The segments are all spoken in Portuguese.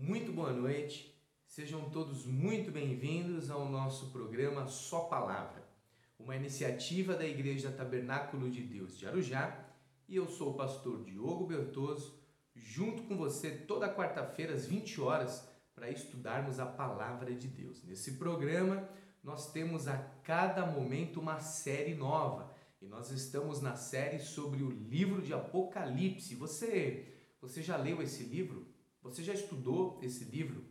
Muito boa noite, sejam todos muito bem-vindos ao nosso programa Só Palavra, uma iniciativa da Igreja Tabernáculo de Deus de Arujá e eu sou o pastor Diogo Bertoso, junto com você toda quarta-feira às 20 horas para estudarmos a Palavra de Deus. Nesse programa, nós temos a cada momento uma série nova e nós estamos na série sobre o livro de Apocalipse. Você, você já leu esse livro? Você já estudou esse livro?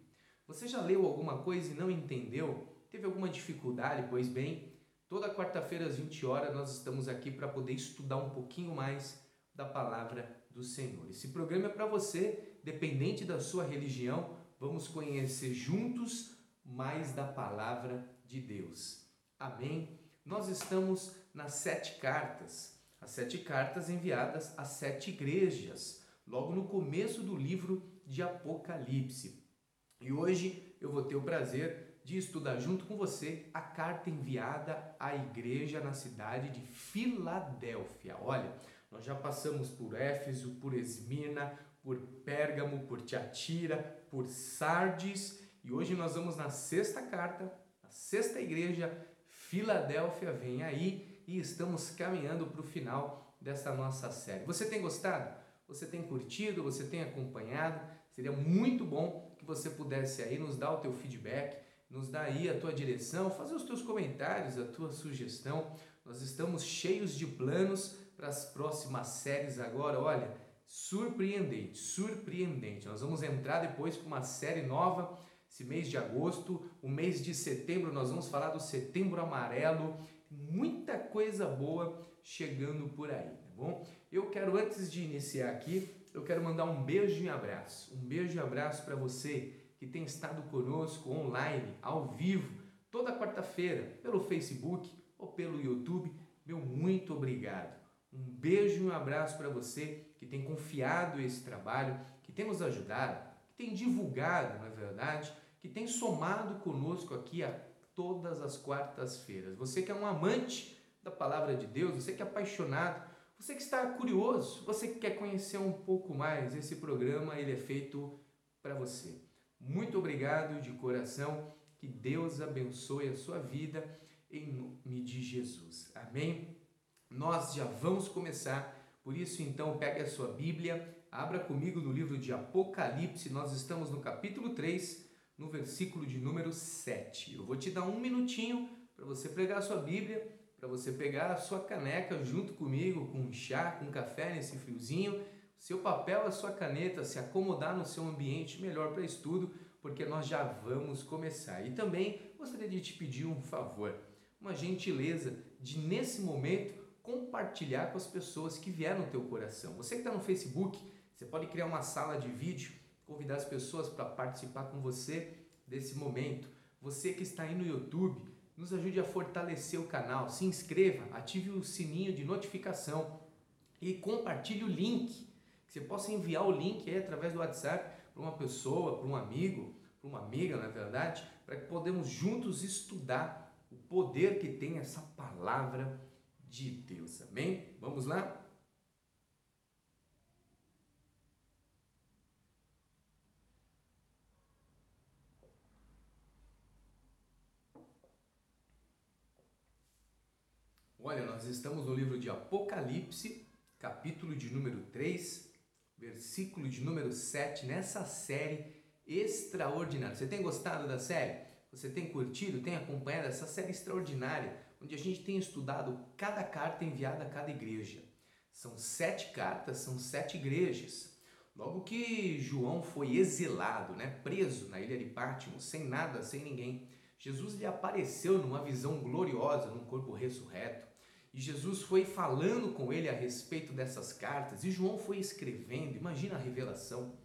Você já leu alguma coisa e não entendeu? Teve alguma dificuldade? Pois bem, toda quarta-feira às 20 horas nós estamos aqui para poder estudar um pouquinho mais da palavra do Senhor. Esse programa é para você, dependente da sua religião, vamos conhecer juntos mais da palavra de Deus. Amém? Nós estamos nas sete cartas, as sete cartas enviadas às sete igrejas, logo no começo do livro de Apocalipse. E hoje eu vou ter o prazer de estudar junto com você a carta enviada à igreja na cidade de Filadélfia. Olha, nós já passamos por Éfeso, por Esmirna, por Pérgamo, por Tiatira, por Sardes e hoje nós vamos na sexta carta, a sexta igreja, Filadélfia vem aí e estamos caminhando para o final dessa nossa série. Você tem gostado? Você tem curtido? Você tem acompanhado? Seria muito bom que você pudesse aí nos dar o teu feedback, nos dar aí a tua direção, fazer os teus comentários, a tua sugestão. Nós estamos cheios de planos para as próximas séries agora, olha, surpreendente, surpreendente. Nós vamos entrar depois com uma série nova, esse mês de agosto, o mês de setembro, nós vamos falar do setembro amarelo, muita coisa boa chegando por aí, tá bom? Eu quero, antes de iniciar aqui, eu quero mandar um beijo e abraço, um beijo e abraço para você que tem estado conosco online, ao vivo, toda quarta-feira, pelo Facebook ou pelo YouTube, meu muito obrigado. Um beijo e um abraço para você que tem confiado esse trabalho, que tem nos ajudado, que tem divulgado, na verdade, que tem somado conosco aqui a todas as quartas-feiras. Você que é um amante da palavra de Deus, você que é apaixonado, você que está curioso, você que quer conhecer um pouco mais, esse programa ele é feito para você. Muito obrigado de coração, que Deus abençoe a sua vida em nome de Jesus. Amém. Nós já vamos começar, por isso então pegue a sua Bíblia, abra comigo no livro de Apocalipse, nós estamos no capítulo 3, no versículo de número 7. Eu vou te dar um minutinho para você pegar a sua Bíblia, para você pegar a sua caneca junto comigo, com um chá, com um café nesse friozinho, seu papel, a sua caneta, se acomodar no seu ambiente melhor para estudo, porque nós já vamos começar. E também gostaria de te pedir um favor, uma gentileza de nesse momento compartilhar com as pessoas que vieram no teu coração. Você que está no Facebook, você pode criar uma sala de vídeo, convidar as pessoas para participar com você desse momento. Você que está aí no YouTube, nos ajude a fortalecer o canal, se inscreva, ative o sininho de notificação e compartilhe o link. Que você possa enviar o link aí através do WhatsApp para uma pessoa, para um amigo, para uma amiga, na verdade, para que podemos juntos estudar o poder que tem essa palavra de Deus. Amém? Vamos lá? Olha, nós estamos no livro de Apocalipse, capítulo de número 3, versículo de número 7, nessa série extraordinária. Você tem gostado da série? Você tem curtido, tem acompanhado essa série extraordinária? onde a gente tem estudado cada carta enviada a cada igreja. São sete cartas, são sete igrejas. Logo que João foi exilado, né, preso na ilha de Pátimo, sem nada, sem ninguém, Jesus lhe apareceu numa visão gloriosa, num corpo ressurreto. E Jesus foi falando com ele a respeito dessas cartas, e João foi escrevendo, imagina a revelação.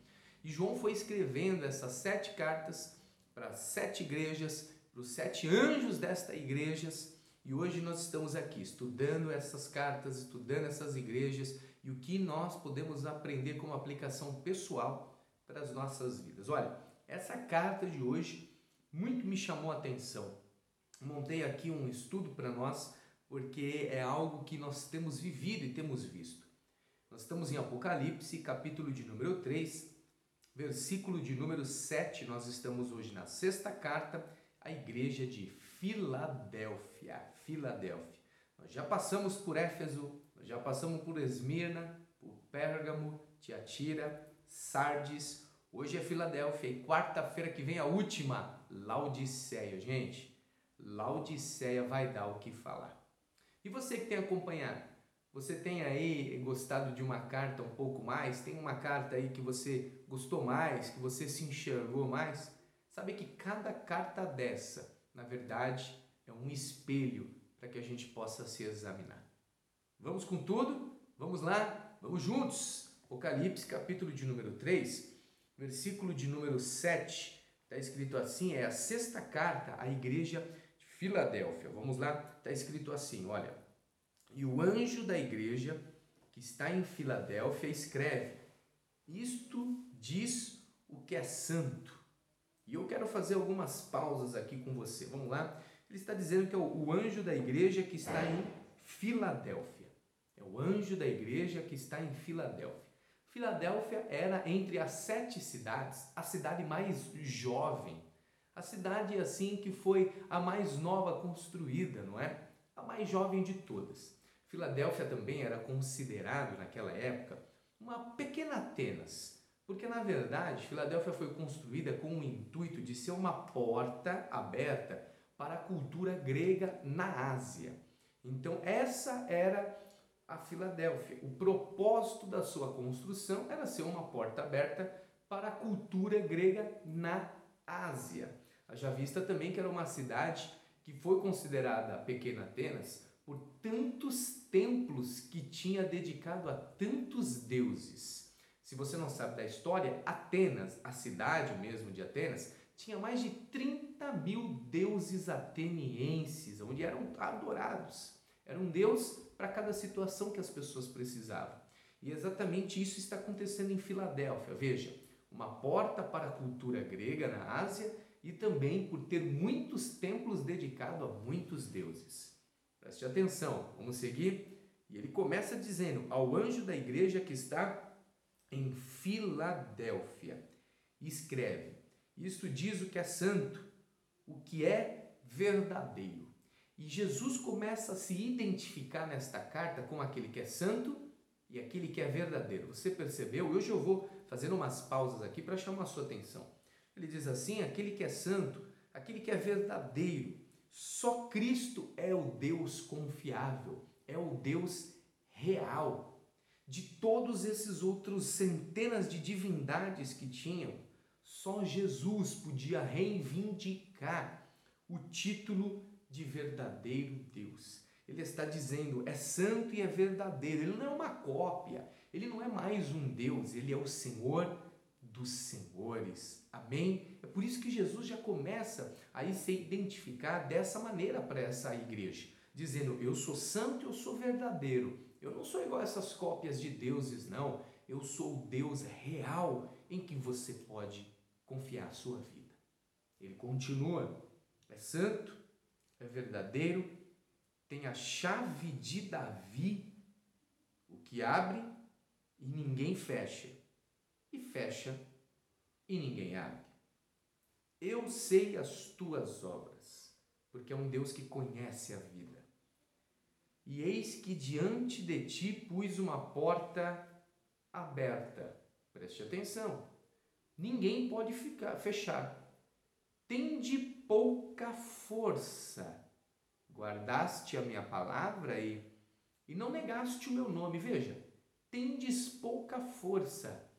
E João foi escrevendo essas sete cartas para sete igrejas, para os sete anjos desta igrejas, e hoje nós estamos aqui estudando essas cartas, estudando essas igrejas e o que nós podemos aprender como aplicação pessoal para as nossas vidas. Olha, essa carta de hoje muito me chamou a atenção. Montei aqui um estudo para nós porque é algo que nós temos vivido e temos visto. Nós estamos em Apocalipse, capítulo de número 3, versículo de número 7. Nós estamos hoje na sexta carta à igreja de Filadélfia. Filadélfia. Nós já passamos por Éfeso, nós já passamos por Esmirna, por Pérgamo, Tiatira, Sardes. Hoje é Filadélfia e quarta-feira que vem a última, Laodiceia. Gente, Laodiceia vai dar o que falar. E você que tem acompanhado, você tem aí gostado de uma carta um pouco mais? Tem uma carta aí que você gostou mais, que você se enxergou mais? Sabe que cada carta dessa, na verdade, é um espelho para que a gente possa se examinar. Vamos com tudo? Vamos lá? Vamos juntos! Apocalipse, capítulo de número 3, versículo de número 7, está escrito assim: é a sexta carta à igreja Filadélfia. Vamos lá? Está escrito assim: olha. E o anjo da igreja que está em Filadélfia escreve: Isto diz o que é santo. E eu quero fazer algumas pausas aqui com você. Vamos lá? Ele está dizendo que é o anjo da igreja que está em Filadélfia. É o anjo da igreja que está em Filadélfia. Filadélfia era entre as sete cidades a cidade mais jovem, a cidade assim que foi a mais nova construída, não é? A mais jovem de todas. Filadélfia também era considerado naquela época uma pequena Atenas, porque na verdade Filadélfia foi construída com o intuito de ser uma porta aberta para a cultura grega na Ásia. Então essa era a Filadélfia. O propósito da sua construção era ser uma porta aberta para a cultura grega na Ásia. Já vista também que era uma cidade que foi considerada pequena Atenas por tantos templos que tinha dedicado a tantos deuses. Se você não sabe da história, Atenas, a cidade mesmo de Atenas, tinha mais de 30 mil deuses atenienses, onde eram adorados. Era um deus para cada situação que as pessoas precisavam. E exatamente isso está acontecendo em Filadélfia. Veja, uma porta para a cultura grega na Ásia e também por ter muitos templos dedicados a muitos deuses. Preste atenção, vamos seguir. E ele começa dizendo: Ao anjo da igreja que está em Filadélfia, escreve: Isto diz o que é santo, o que é verdadeiro e Jesus começa a se identificar nesta carta com aquele que é santo e aquele que é verdadeiro. Você percebeu? Hoje eu vou fazendo umas pausas aqui para chamar a sua atenção. Ele diz assim: aquele que é santo, aquele que é verdadeiro. Só Cristo é o Deus confiável, é o Deus real. De todos esses outros centenas de divindades que tinham, só Jesus podia reivindicar o título de verdadeiro Deus. Ele está dizendo, é santo e é verdadeiro. Ele não é uma cópia, ele não é mais um Deus, ele é o Senhor dos senhores. Amém? É por isso que Jesus já começa a se identificar dessa maneira para essa igreja, dizendo: Eu sou santo, eu sou verdadeiro. Eu não sou igual a essas cópias de deuses, não. Eu sou o Deus real em que você pode confiar a sua vida. Ele continua: é santo, é verdadeiro, tem a chave de Davi, o que abre e ninguém fecha, e fecha e ninguém abre. Eu sei as tuas obras, porque é um Deus que conhece a vida. E eis que diante de ti pus uma porta aberta. Preste atenção. Ninguém pode ficar fechar. Tende pouca força. Guardaste a minha palavra e, e não negaste o meu nome. Veja, tendes pouca força.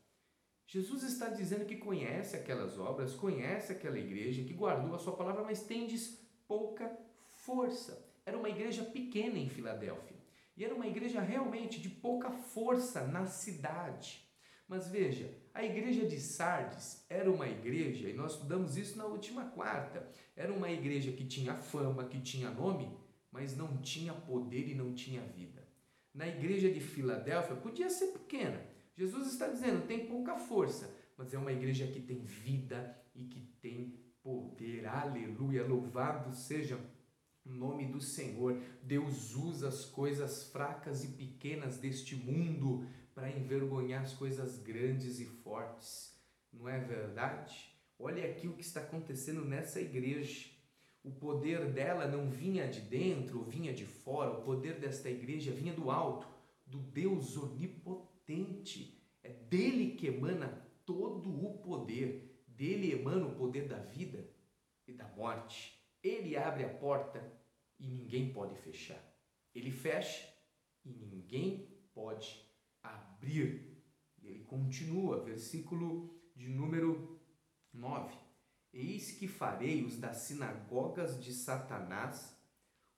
Jesus está dizendo que conhece aquelas obras, conhece aquela igreja, que guardou a sua palavra, mas tendes pouca força. Era uma igreja pequena em Filadélfia. E era uma igreja realmente de pouca força na cidade. Mas veja, a igreja de Sardes era uma igreja, e nós estudamos isso na última quarta, era uma igreja que tinha fama, que tinha nome, mas não tinha poder e não tinha vida. Na igreja de Filadélfia podia ser pequena. Jesus está dizendo, tem pouca força, mas é uma igreja que tem vida e que tem poder. Aleluia! Louvado seja o nome do Senhor. Deus usa as coisas fracas e pequenas deste mundo para envergonhar as coisas grandes e fortes. não é verdade? Olha aqui o que está acontecendo nessa igreja. O poder dela não vinha de dentro vinha de fora, o poder desta igreja vinha do alto, do Deus onipotente. Dele que emana todo o poder, dele emana o poder da vida e da morte. Ele abre a porta e ninguém pode fechar. Ele fecha e ninguém pode abrir. Ele continua, versículo de número 9. Eis que farei os das sinagogas de Satanás,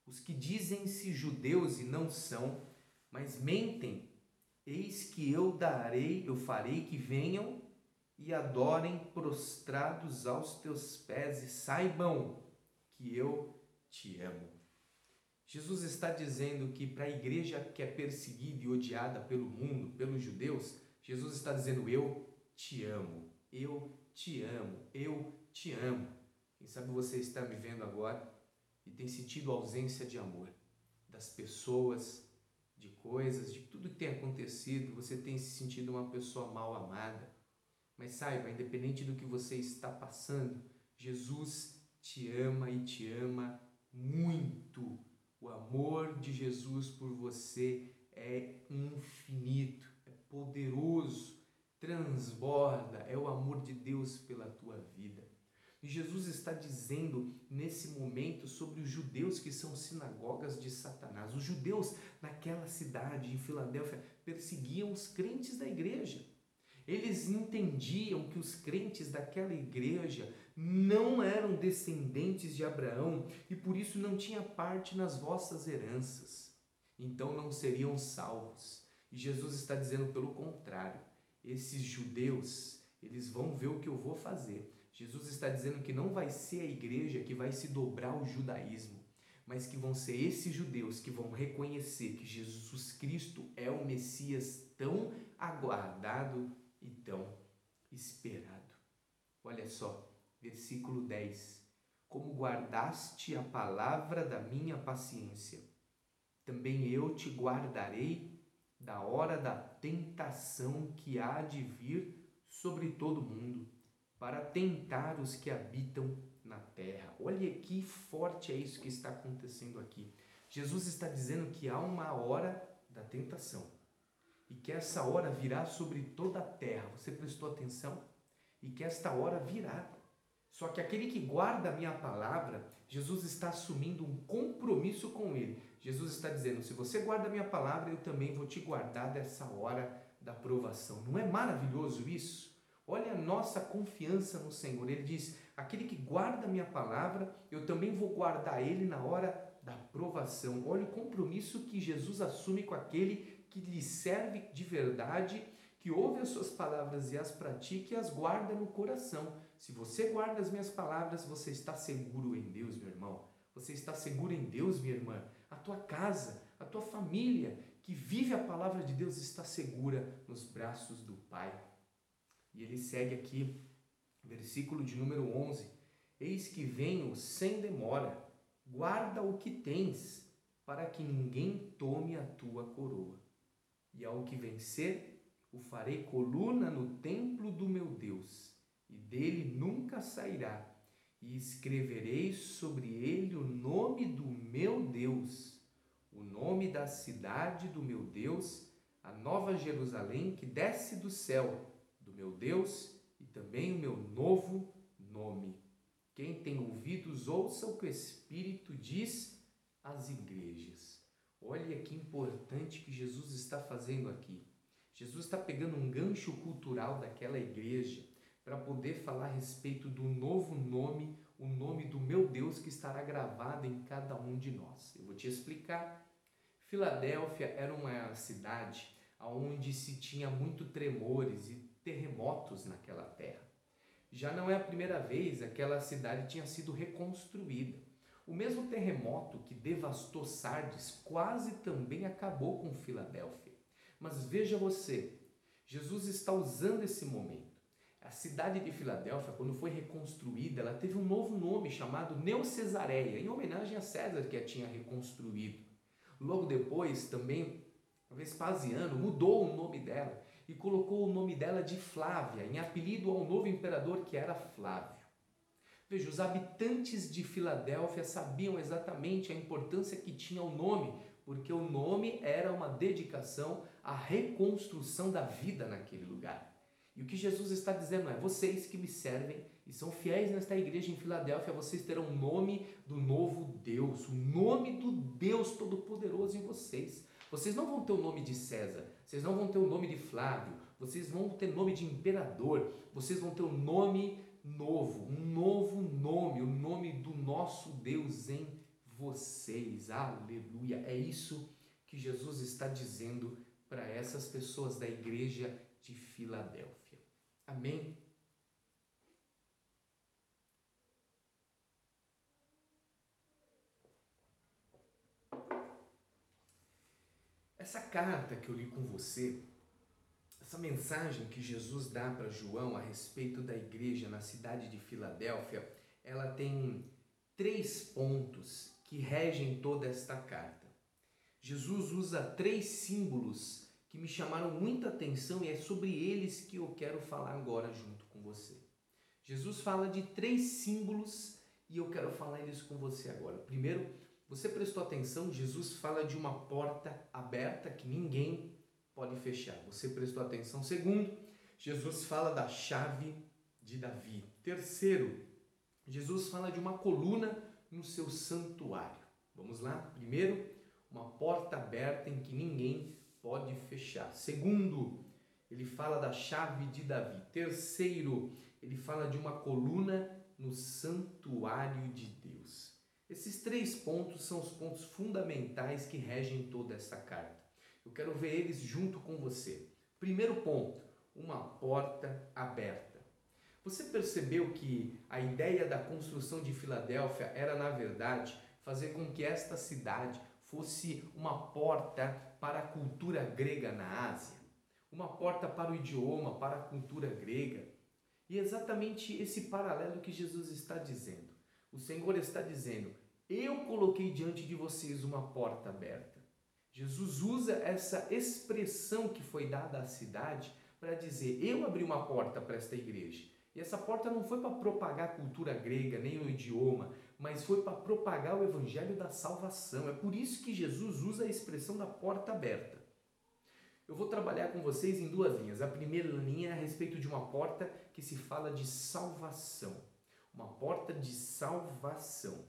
os que dizem-se judeus e não são, mas mentem. Eis que eu darei, eu farei que venham e adorem prostrados aos teus pés e saibam que eu te amo. Jesus está dizendo que para a igreja que é perseguida e odiada pelo mundo, pelos judeus, Jesus está dizendo: Eu te amo, eu te amo, eu te amo. Quem sabe você está me vendo agora e tem sentido ausência de amor das pessoas, de coisas, de tudo que tem acontecido, você tem se sentido uma pessoa mal amada. Mas saiba, independente do que você está passando, Jesus te ama e te ama muito. O amor de Jesus por você é infinito, é poderoso, transborda, é o amor de Deus pela tua vida. E Jesus está dizendo nesse momento sobre os judeus que são sinagogas de Satanás. Os judeus naquela cidade, em Filadélfia, perseguiam os crentes da igreja. Eles entendiam que os crentes daquela igreja não eram descendentes de Abraão e por isso não tinha parte nas vossas heranças. Então não seriam salvos. E Jesus está dizendo pelo contrário. Esses judeus, eles vão ver o que eu vou fazer. Jesus está dizendo que não vai ser a igreja que vai se dobrar ao judaísmo, mas que vão ser esses judeus que vão reconhecer que Jesus Cristo é o Messias tão aguardado e tão esperado. Olha só, versículo 10. Como guardaste a palavra da minha paciência, também eu te guardarei da hora da tentação que há de vir sobre todo mundo para tentar os que habitam na terra. Olha que forte é isso que está acontecendo aqui. Jesus está dizendo que há uma hora da tentação e que essa hora virá sobre toda a terra. Você prestou atenção? E que esta hora virá. Só que aquele que guarda a minha palavra, Jesus está assumindo um compromisso com ele. Jesus está dizendo: se você guarda a minha palavra, eu também vou te guardar dessa hora da provação. Não é maravilhoso isso? Olha a nossa confiança no Senhor. Ele diz: aquele que guarda minha palavra, eu também vou guardar ele na hora da provação. Olha o compromisso que Jesus assume com aquele que lhe serve de verdade, que ouve as suas palavras e as pratica e as guarda no coração. Se você guarda as minhas palavras, você está seguro em Deus, meu irmão. Você está seguro em Deus, minha irmã. A tua casa, a tua família que vive a palavra de Deus está segura nos braços do Pai. E ele segue aqui, versículo de número 11: Eis que venho sem demora, guarda o que tens, para que ninguém tome a tua coroa. E ao que vencer, o farei coluna no templo do meu Deus, e dele nunca sairá. E escreverei sobre ele o nome do meu Deus, o nome da cidade do meu Deus, a nova Jerusalém que desce do céu meu Deus e também o meu novo nome. Quem tem ouvidos, ouça o que o Espírito diz às igrejas. Olha que importante que Jesus está fazendo aqui. Jesus está pegando um gancho cultural daquela igreja para poder falar a respeito do novo nome, o nome do meu Deus que estará gravado em cada um de nós. Eu vou te explicar. Filadélfia era uma cidade onde se tinha muito tremores e terremotos naquela terra. Já não é a primeira vez aquela cidade tinha sido reconstruída. O mesmo terremoto que devastou Sardes quase também acabou com Filadélfia. Mas veja você, Jesus está usando esse momento. A cidade de Filadélfia, quando foi reconstruída, ela teve um novo nome chamado Neocesareia, em homenagem a César que a tinha reconstruído. Logo depois, também, Vespasiano mudou o nome dela e colocou o nome dela de Flávia, em apelido ao novo imperador que era Flávio. Veja, os habitantes de Filadélfia sabiam exatamente a importância que tinha o nome, porque o nome era uma dedicação à reconstrução da vida naquele lugar. E o que Jesus está dizendo é: vocês que me servem e são fiéis nesta igreja em Filadélfia, vocês terão o nome do novo Deus, o nome do Deus Todo-Poderoso em vocês. Vocês não vão ter o nome de César, vocês não vão ter o nome de Flávio, vocês vão ter nome de imperador, vocês vão ter o nome novo, um novo nome, o nome do nosso Deus em vocês. Aleluia! É isso que Jesus está dizendo para essas pessoas da igreja de Filadélfia. Amém? Essa carta que eu li com você, essa mensagem que Jesus dá para João a respeito da igreja na cidade de Filadélfia, ela tem três pontos que regem toda esta carta. Jesus usa três símbolos que me chamaram muita atenção e é sobre eles que eu quero falar agora junto com você. Jesus fala de três símbolos e eu quero falar eles com você agora. Primeiro, você prestou atenção? Jesus fala de uma porta aberta que ninguém pode fechar. Você prestou atenção? Segundo, Jesus fala da chave de Davi. Terceiro, Jesus fala de uma coluna no seu santuário. Vamos lá? Primeiro, uma porta aberta em que ninguém pode fechar. Segundo, ele fala da chave de Davi. Terceiro, ele fala de uma coluna no santuário de. Esses três pontos são os pontos fundamentais que regem toda essa carta. Eu quero ver eles junto com você. Primeiro ponto, uma porta aberta. Você percebeu que a ideia da construção de Filadélfia era, na verdade, fazer com que esta cidade fosse uma porta para a cultura grega na Ásia, uma porta para o idioma, para a cultura grega. E é exatamente esse paralelo que Jesus está dizendo. O Senhor está dizendo: Eu coloquei diante de vocês uma porta aberta. Jesus usa essa expressão que foi dada à cidade para dizer: Eu abri uma porta para esta igreja. E essa porta não foi para propagar a cultura grega, nem o idioma, mas foi para propagar o evangelho da salvação. É por isso que Jesus usa a expressão da porta aberta. Eu vou trabalhar com vocês em duas linhas. A primeira linha é a respeito de uma porta que se fala de salvação uma porta de salvação.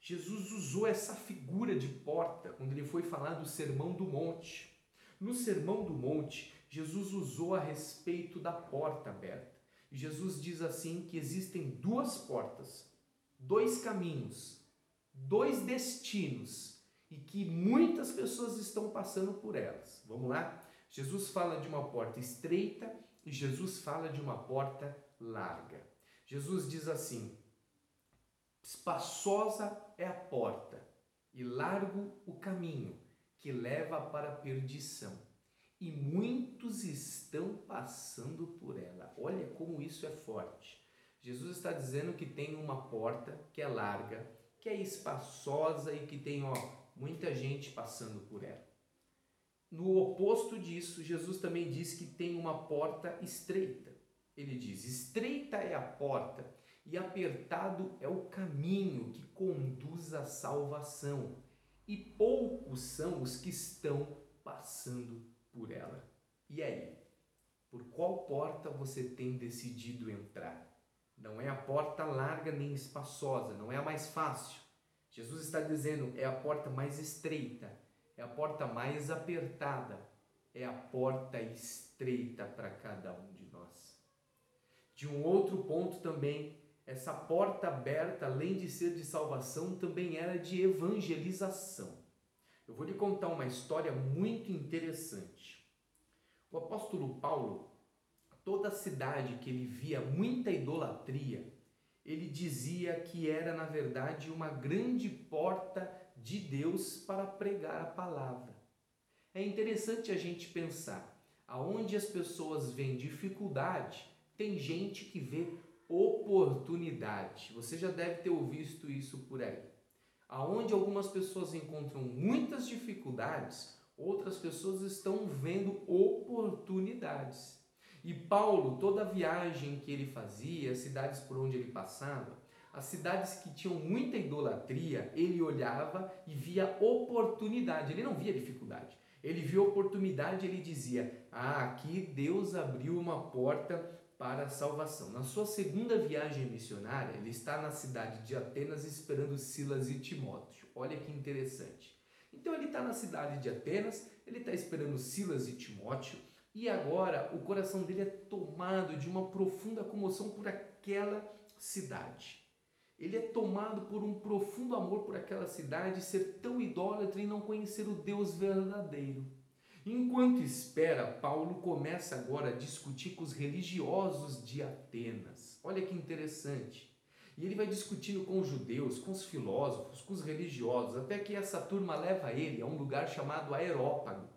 Jesus usou essa figura de porta quando ele foi falar do Sermão do Monte. No Sermão do Monte, Jesus usou a respeito da porta aberta. Jesus diz assim que existem duas portas, dois caminhos, dois destinos e que muitas pessoas estão passando por elas. Vamos lá? Jesus fala de uma porta estreita e Jesus fala de uma porta larga. Jesus diz assim: espaçosa é a porta e largo o caminho que leva para a perdição, e muitos estão passando por ela. Olha como isso é forte. Jesus está dizendo que tem uma porta que é larga, que é espaçosa e que tem ó, muita gente passando por ela. No oposto disso, Jesus também diz que tem uma porta estreita ele diz: estreita é a porta e apertado é o caminho que conduz à salvação, e poucos são os que estão passando por ela. E aí? Por qual porta você tem decidido entrar? Não é a porta larga nem espaçosa, não é a mais fácil. Jesus está dizendo: é a porta mais estreita, é a porta mais apertada, é a porta estreita para cada um. De um outro ponto também, essa porta aberta, além de ser de salvação, também era de evangelização. Eu vou lhe contar uma história muito interessante. O apóstolo Paulo, toda cidade que ele via muita idolatria, ele dizia que era, na verdade, uma grande porta de Deus para pregar a palavra. É interessante a gente pensar aonde as pessoas veem dificuldade, tem gente que vê oportunidade. Você já deve ter ouvido isso por aí. Aonde algumas pessoas encontram muitas dificuldades, outras pessoas estão vendo oportunidades. E Paulo, toda a viagem que ele fazia, as cidades por onde ele passava, as cidades que tinham muita idolatria, ele olhava e via oportunidade, ele não via dificuldade. Ele via oportunidade, ele dizia: "Ah, aqui Deus abriu uma porta para a salvação". Na sua segunda viagem missionária, ele está na cidade de Atenas esperando Silas e Timóteo. Olha que interessante. Então ele está na cidade de Atenas, ele está esperando Silas e Timóteo, e agora o coração dele é tomado de uma profunda comoção por aquela cidade. Ele é tomado por um profundo amor por aquela cidade, ser tão idólatra e não conhecer o Deus verdadeiro. Enquanto espera, Paulo começa agora a discutir com os religiosos de Atenas. Olha que interessante. E ele vai discutindo com os judeus, com os filósofos, com os religiosos, até que essa turma leva ele a um lugar chamado Aerópago.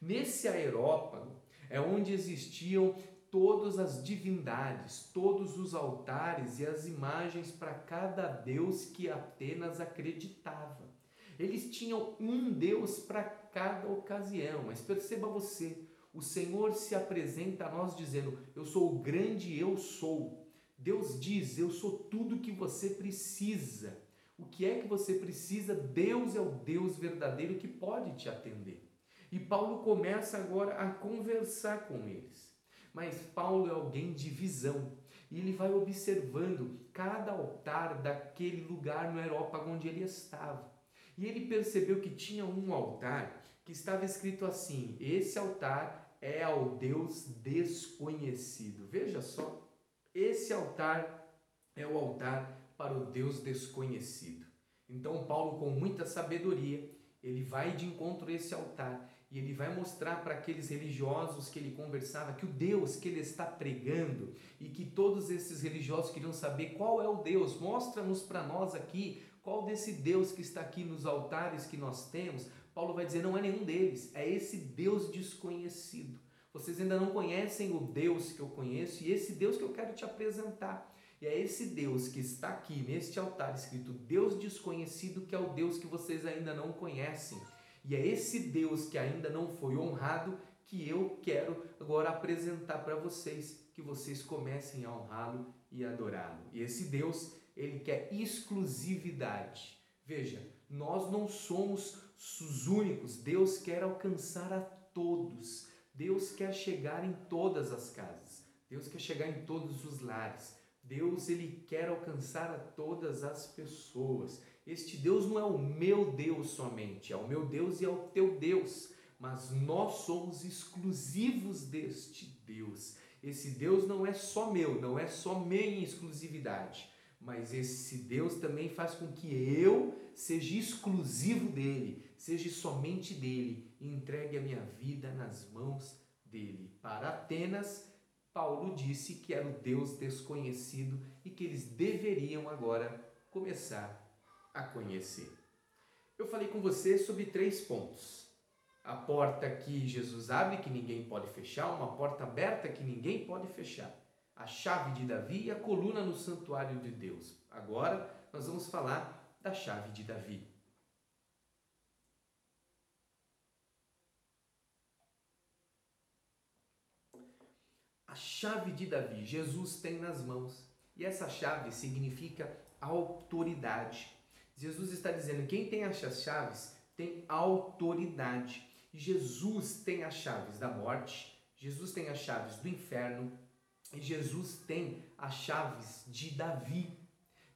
Nesse Aerópago é onde existiam todas as divindades, todos os altares e as imagens para cada deus que Atenas acreditava. Eles tinham um deus para cada ocasião, mas perceba você, o Senhor se apresenta a nós dizendo: Eu sou o grande eu sou. Deus diz: Eu sou tudo que você precisa. O que é que você precisa? Deus é o Deus verdadeiro que pode te atender. E Paulo começa agora a conversar com eles. Mas Paulo é alguém de visão e ele vai observando cada altar daquele lugar no Aerópago onde ele estava. E ele percebeu que tinha um altar que estava escrito assim: Esse altar é ao Deus desconhecido. Veja só, esse altar é o altar para o Deus desconhecido. Então, Paulo, com muita sabedoria, ele vai de encontro a esse altar e ele vai mostrar para aqueles religiosos que ele conversava que o Deus que ele está pregando e que todos esses religiosos queriam saber qual é o Deus, mostra-nos para nós aqui qual desse Deus que está aqui nos altares que nós temos. Paulo vai dizer: não é nenhum deles, é esse Deus desconhecido. Vocês ainda não conhecem o Deus que eu conheço e esse Deus que eu quero te apresentar. E é esse Deus que está aqui neste altar escrito Deus desconhecido, que é o Deus que vocês ainda não conhecem. E é esse Deus que ainda não foi honrado que eu quero agora apresentar para vocês, que vocês comecem a honrá-lo e adorá-lo. E esse Deus, ele quer exclusividade. Veja, nós não somos os únicos. Deus quer alcançar a todos. Deus quer chegar em todas as casas. Deus quer chegar em todos os lares. Deus ele quer alcançar a todas as pessoas. Este Deus não é o meu Deus somente, é o meu Deus e é o teu Deus, mas nós somos exclusivos deste Deus. Esse Deus não é só meu, não é só minha exclusividade, mas esse Deus também faz com que eu seja exclusivo dele, seja somente dele, e entregue a minha vida nas mãos dele. Para Atenas, Paulo disse que era o Deus desconhecido e que eles deveriam agora começar a conhecer. Eu falei com você sobre três pontos. A porta que Jesus abre, que ninguém pode fechar, uma porta aberta que ninguém pode fechar. A chave de Davi e a coluna no santuário de Deus. Agora nós vamos falar da chave de Davi. A chave de Davi, Jesus tem nas mãos. E essa chave significa autoridade. Jesus está dizendo: quem tem as chaves tem autoridade. Jesus tem as chaves da morte, Jesus tem as chaves do inferno Jesus tem as chaves de Davi.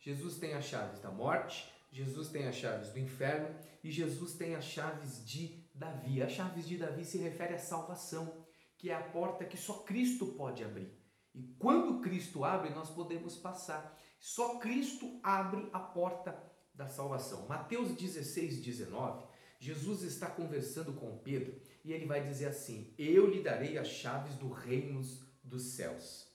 Jesus tem as chaves da morte, Jesus tem as chaves do inferno e Jesus tem as chaves de Davi. As chaves de Davi se refere à salvação, que é a porta que só Cristo pode abrir. E quando Cristo abre, nós podemos passar. Só Cristo abre a porta da salvação. Mateus 16, 19, Jesus está conversando com Pedro e ele vai dizer assim: Eu lhe darei as chaves do reino dos céus.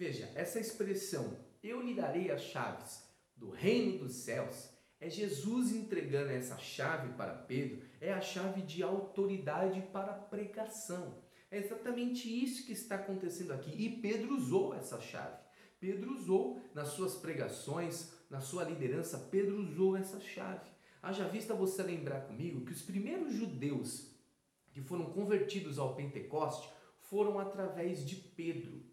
Veja, essa expressão, eu lhe darei as chaves do reino dos céus, é Jesus entregando essa chave para Pedro, é a chave de autoridade para pregação. É exatamente isso que está acontecendo aqui. E Pedro usou essa chave. Pedro usou nas suas pregações, na sua liderança, Pedro usou essa chave. Haja vista você lembrar comigo que os primeiros judeus que foram convertidos ao Pentecoste foram através de Pedro.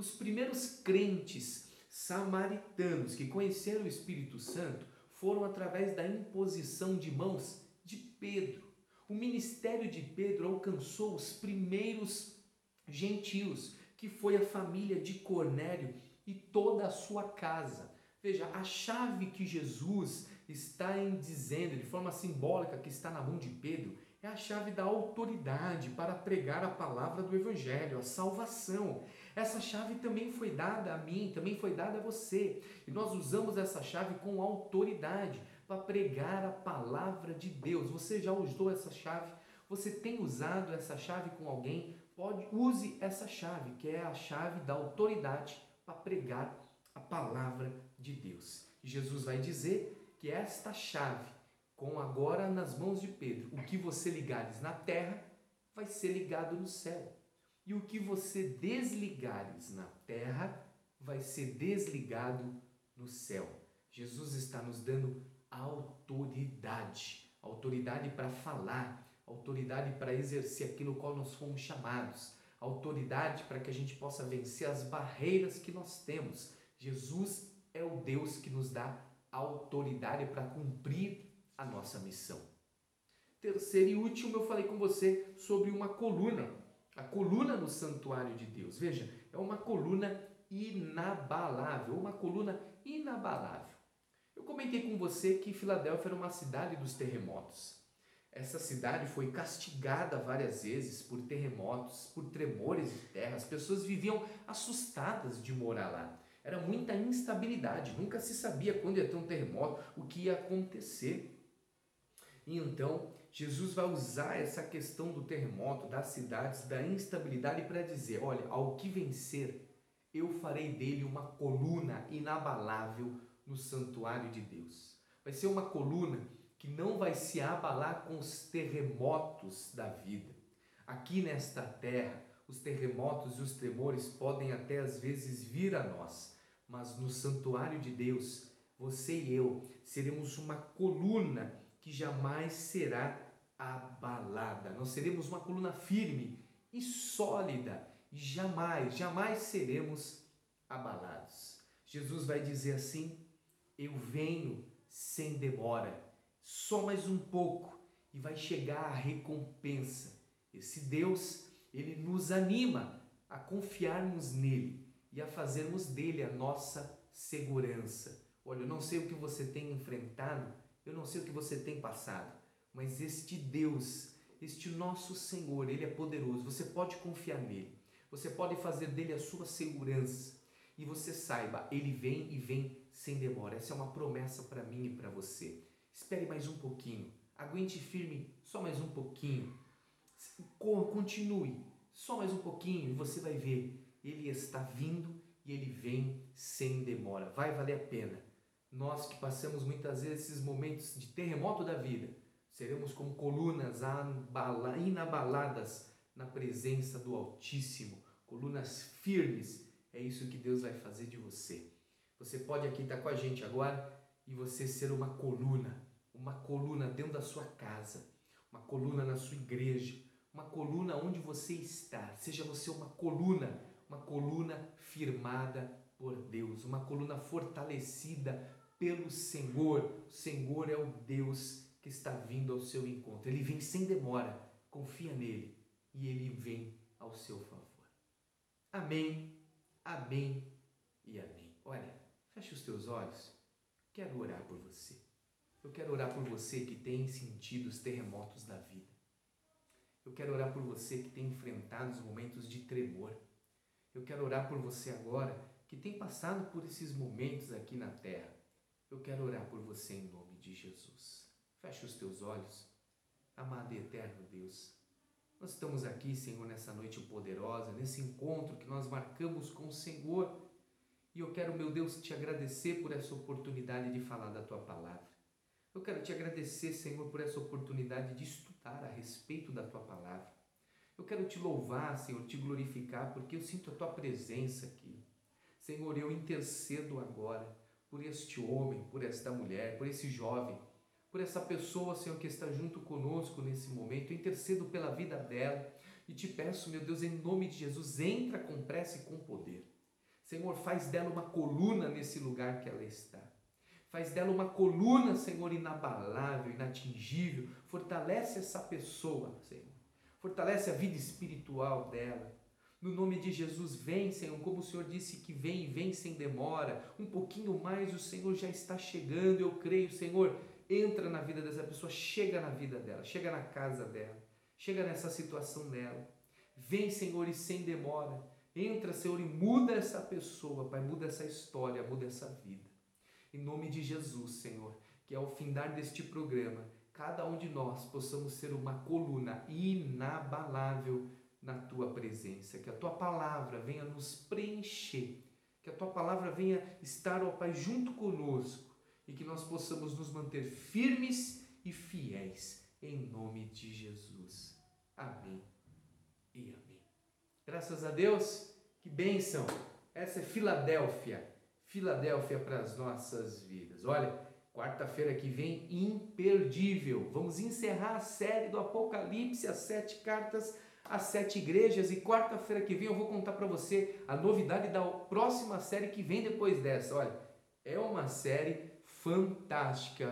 Os primeiros crentes samaritanos que conheceram o Espírito Santo foram através da imposição de mãos de Pedro. O ministério de Pedro alcançou os primeiros gentios, que foi a família de Cornélio e toda a sua casa. Veja, a chave que Jesus está em dizendo de forma simbólica que está na mão de Pedro é a chave da autoridade para pregar a palavra do evangelho, a salvação. Essa chave também foi dada a mim, também foi dada a você. E nós usamos essa chave com autoridade para pregar a palavra de Deus. Você já usou essa chave? Você tem usado essa chave com alguém? Pode use essa chave, que é a chave da autoridade para pregar a palavra de Deus. Jesus vai dizer que esta chave, com agora nas mãos de Pedro, o que você ligares na terra vai ser ligado no céu. E o que você desligares na terra vai ser desligado no céu. Jesus está nos dando autoridade, autoridade para falar, autoridade para exercer aquilo qual nós fomos chamados, autoridade para que a gente possa vencer as barreiras que nós temos. Jesus é o Deus que nos dá autoridade para cumprir a nossa missão. Terceiro e último, eu falei com você sobre uma coluna, a coluna no santuário de Deus. Veja, é uma coluna inabalável, uma coluna inabalável. Eu comentei com você que Filadélfia era uma cidade dos terremotos. Essa cidade foi castigada várias vezes por terremotos, por tremores de terra. As pessoas viviam assustadas de morar lá. Era muita instabilidade, nunca se sabia quando ia ter um terremoto, o que ia acontecer. E então, Jesus vai usar essa questão do terremoto, das cidades, da instabilidade para dizer: olha, ao que vencer, eu farei dele uma coluna inabalável no santuário de Deus. Vai ser uma coluna que não vai se abalar com os terremotos da vida. Aqui nesta terra, os terremotos e os tremores podem até às vezes vir a nós, mas no santuário de Deus, você e eu seremos uma coluna que jamais será abalada. Nós seremos uma coluna firme e sólida e jamais, jamais seremos abalados. Jesus vai dizer assim: Eu venho sem demora só mais um pouco e vai chegar a recompensa. Esse Deus, ele nos anima a confiarmos nele e a fazermos dele a nossa segurança. Olha, eu não sei o que você tem enfrentado, eu não sei o que você tem passado, mas este Deus, este nosso Senhor, ele é poderoso. Você pode confiar nele. Você pode fazer dele a sua segurança. E você saiba, ele vem e vem sem demora. Essa é uma promessa para mim e para você. Espere mais um pouquinho. Aguente firme só mais um pouquinho. Continue só mais um pouquinho e você vai ver. Ele está vindo e ele vem sem demora. Vai valer a pena. Nós que passamos muitas vezes esses momentos de terremoto da vida, seremos como colunas inabaladas na presença do Altíssimo, colunas firmes. É isso que Deus vai fazer de você. Você pode aqui estar com a gente agora e você ser uma coluna, uma coluna dentro da sua casa, uma coluna na sua igreja, uma coluna onde você está. Seja você uma coluna, uma coluna firmada por Deus, uma coluna fortalecida pelo Senhor. O Senhor é o Deus que está vindo ao seu encontro. Ele vem sem demora. Confia nele e ele vem ao seu favor. Amém, amém e amém. Olha, feche os teus olhos. Quero orar por você. Eu quero orar por você que tem sentido os terremotos da vida. Eu quero orar por você que tem enfrentado os momentos de tremor. Eu quero orar por você agora que tem passado por esses momentos aqui na terra. Eu quero orar por você em nome de Jesus. Feche os teus olhos. Amado e eterno Deus, nós estamos aqui, Senhor, nessa noite poderosa, nesse encontro que nós marcamos com o Senhor e eu quero, meu Deus, te agradecer por essa oportunidade de falar da tua palavra. Eu quero te agradecer, Senhor, por essa oportunidade de estudar a respeito da tua palavra. Eu quero te louvar, Senhor, te glorificar, porque eu sinto a tua presença aqui. Senhor, eu intercedo agora por este homem, por esta mulher, por esse jovem, por essa pessoa, Senhor, que está junto conosco nesse momento. Eu intercedo pela vida dela e te peço, meu Deus, em nome de Jesus, entra com pressa e com poder. Senhor, faz dela uma coluna nesse lugar que ela está. Faz dela uma coluna, Senhor, inabalável, inatingível. Fortalece essa pessoa, Senhor. Fortalece a vida espiritual dela. No nome de Jesus, vem, Senhor, como o Senhor disse que vem vem sem demora. Um pouquinho mais o Senhor já está chegando, eu creio, Senhor. Entra na vida dessa pessoa, chega na vida dela, chega na casa dela, chega nessa situação dela. Vem, Senhor, e sem demora. Entra, Senhor, e muda essa pessoa, Pai, muda essa história, muda essa vida. Em nome de Jesus, Senhor, que ao findar deste programa, cada um de nós possamos ser uma coluna inabalável na tua presença, que a tua palavra venha nos preencher, que a tua palavra venha estar, ó Pai, junto conosco e que nós possamos nos manter firmes e fiéis em nome de Jesus. Amém e amém. Graças a Deus, que bênção! Essa é Filadélfia Filadélfia para as nossas vidas. Olha, quarta-feira que vem, imperdível. Vamos encerrar a série do Apocalipse, as sete cartas às sete igrejas. E quarta-feira que vem eu vou contar para você a novidade da próxima série que vem depois dessa. Olha, é uma série fantástica,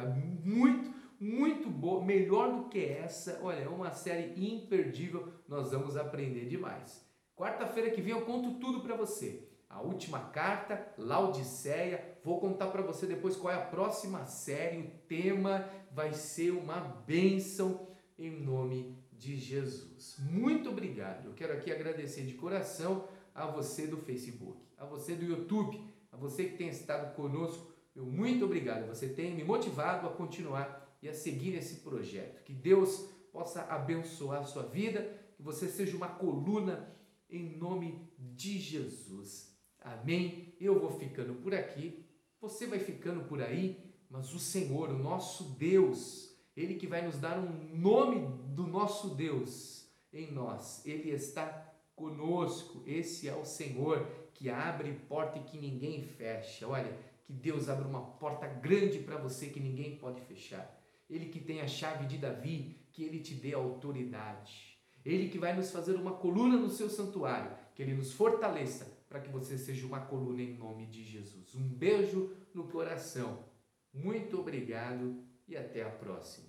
muito, muito boa, melhor do que essa. Olha, é uma série imperdível. Nós vamos aprender demais. Quarta-feira que vem eu conto tudo para você a última carta, Laodiceia. Vou contar para você depois qual é a próxima série. O tema vai ser uma bênção em nome de Jesus. Muito obrigado. Eu quero aqui agradecer de coração a você do Facebook, a você do YouTube, a você que tem estado conosco. Eu muito obrigado. Você tem me motivado a continuar e a seguir esse projeto. Que Deus possa abençoar a sua vida, que você seja uma coluna em nome de Jesus. Amém? Eu vou ficando por aqui, você vai ficando por aí, mas o Senhor, o nosso Deus, Ele que vai nos dar um nome do nosso Deus em nós, Ele está conosco. Esse é o Senhor que abre porta e que ninguém fecha. Olha, que Deus abra uma porta grande para você que ninguém pode fechar. Ele que tem a chave de Davi, que ele te dê autoridade. Ele que vai nos fazer uma coluna no seu santuário, que ele nos fortaleça para que você seja uma coluna em nome de Jesus. Um beijo no coração. Muito obrigado e até a próxima.